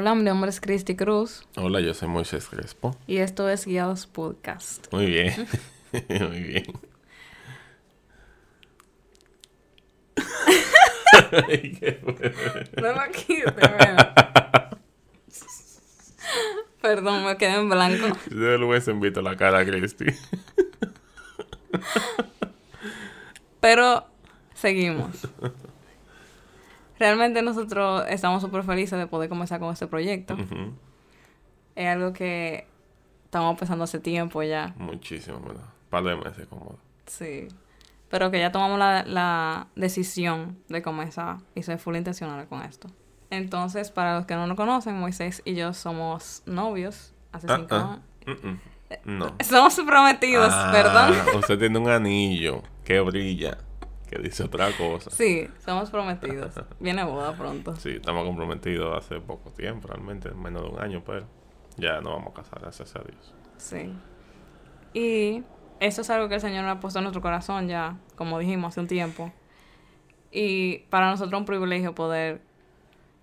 Hola, mi nombre es Cristi Cruz. Hola, yo soy Moisés Crespo. Y esto es Guiados Podcast. Muy bien, muy bien. no lo quite, Perdón, me quedé en blanco. Yo le hubiese invito la cara a Cristi. Pero seguimos. Realmente nosotros estamos súper felices de poder comenzar con este proyecto. Es algo que estamos pensando hace tiempo ya. Muchísimo, ¿verdad? Un par de meses como. Sí. Pero que ya tomamos la, la decisión de comenzar y ser full intencional con esto. Entonces, para los que no nos conocen, Moisés y yo somos novios hace ah, cinco ah. años. No. Somos prometidos, ah, perdón. Usted tiene un anillo que brilla que dice otra cosa. Sí, somos prometidos. Viene boda pronto. Sí, estamos comprometidos hace poco tiempo, realmente, menos de un año, pero ya no vamos a casar, gracias a Dios. Sí. Y eso es algo que el Señor ha puesto en nuestro corazón ya, como dijimos hace un tiempo. Y para nosotros un privilegio poder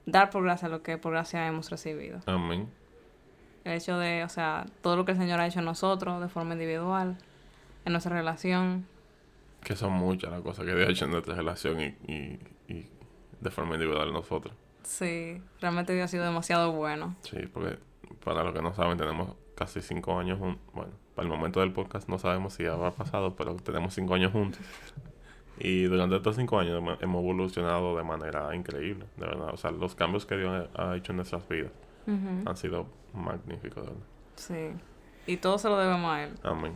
dar por gracia lo que por gracia hemos recibido. Amén. El hecho de, o sea, todo lo que el Señor ha hecho en nosotros de forma individual, en nuestra relación, que son muchas las cosas que Dios ha hecho en nuestra relación y, y, de forma individual nosotros. Sí, realmente Dios ha sido demasiado bueno. Sí, porque para los que no saben, tenemos casi cinco años juntos. Bueno, para el momento del podcast no sabemos si habrá pasado, pero tenemos cinco años juntos. Y durante estos cinco años hemos evolucionado de manera increíble, de verdad. O sea, los cambios que Dios ha hecho en nuestras vidas han sido magníficos, de verdad. Sí. Y todo se lo debemos a Él. Amén.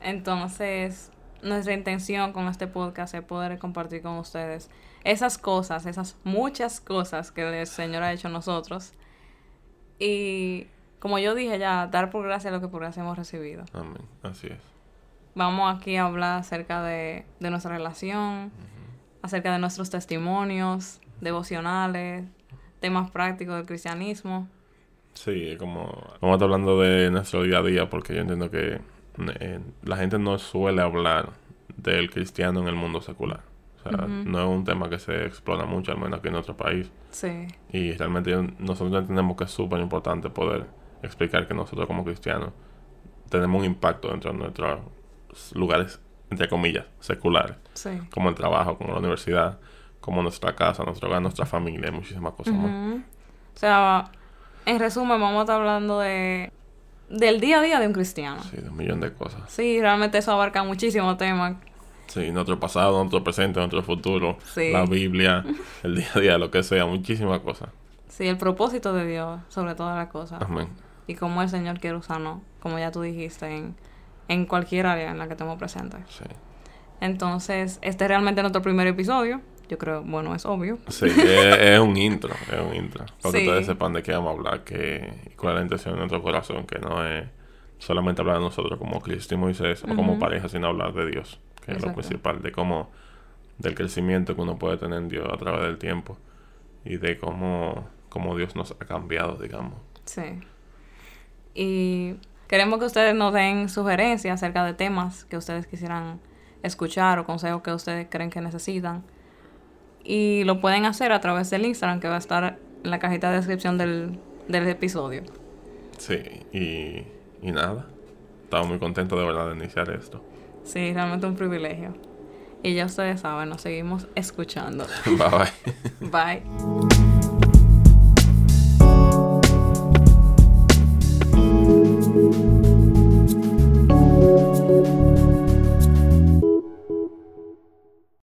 Entonces, nuestra intención con este podcast es poder compartir con ustedes esas cosas, esas muchas cosas que el Señor ha hecho a nosotros. Y como yo dije ya, dar por gracia lo que por gracia hemos recibido. Amén, así es. Vamos aquí a hablar acerca de, nuestra relación, acerca de nuestros testimonios, devocionales, temas prácticos del cristianismo. Sí, como vamos a estar hablando de nuestro día a día porque yo entiendo que eh, la gente no suele hablar del cristiano en el mundo secular. O sea, no es un tema que se explora mucho, al menos aquí en nuestro país. Sí. Y realmente nosotros entendemos que es súper importante poder explicar que nosotros como cristianos tenemos un impacto dentro de nuestros lugares, entre comillas, seculares. Sí. Como el trabajo, como la universidad, como nuestra casa, nuestro hogar, nuestra familia y muchísimas cosas más. O sea, en resumen, vamos a estar hablando de del día a día de un cristiano. Sí, de un millón de cosas. Sí, realmente eso abarca muchísimos temas. Sí, nuestro pasado, nuestro presente, nuestro futuro, la Biblia, el día a día, lo que sea, muchísimas cosas. Sí, el propósito de Dios sobre todas las cosas. Amén. Y cómo el Señor quiere usarnos, como ya tú dijiste, en, en cualquier área en la que estemos presentes. Sí. Entonces, este es realmente nuestro primer episodio. Yo creo, bueno, es obvio. Sí, es, un intro, es un intro. Para que ustedes sepan de qué vamos a hablar, que, cuál es la intención de nuestro corazón, que no es solamente hablar de nosotros como Cristo y Moisés o como pareja, sino hablar de Dios, que es lo principal, de cómo, del crecimiento que uno puede tener en Dios a través del tiempo y de cómo, cómo Dios nos ha cambiado, digamos. Sí. Y queremos que ustedes nos den sugerencias acerca de temas que ustedes quisieran escuchar o consejos que ustedes creen que necesitan y lo pueden hacer a través del Instagram que va a estar en la cajita de descripción del, episodio. Sí, y, y nada, estamos muy contentos de verdad de iniciar esto. Sí, realmente un privilegio. Y ya ustedes saben, nos seguimos escuchando. bye bye. bye.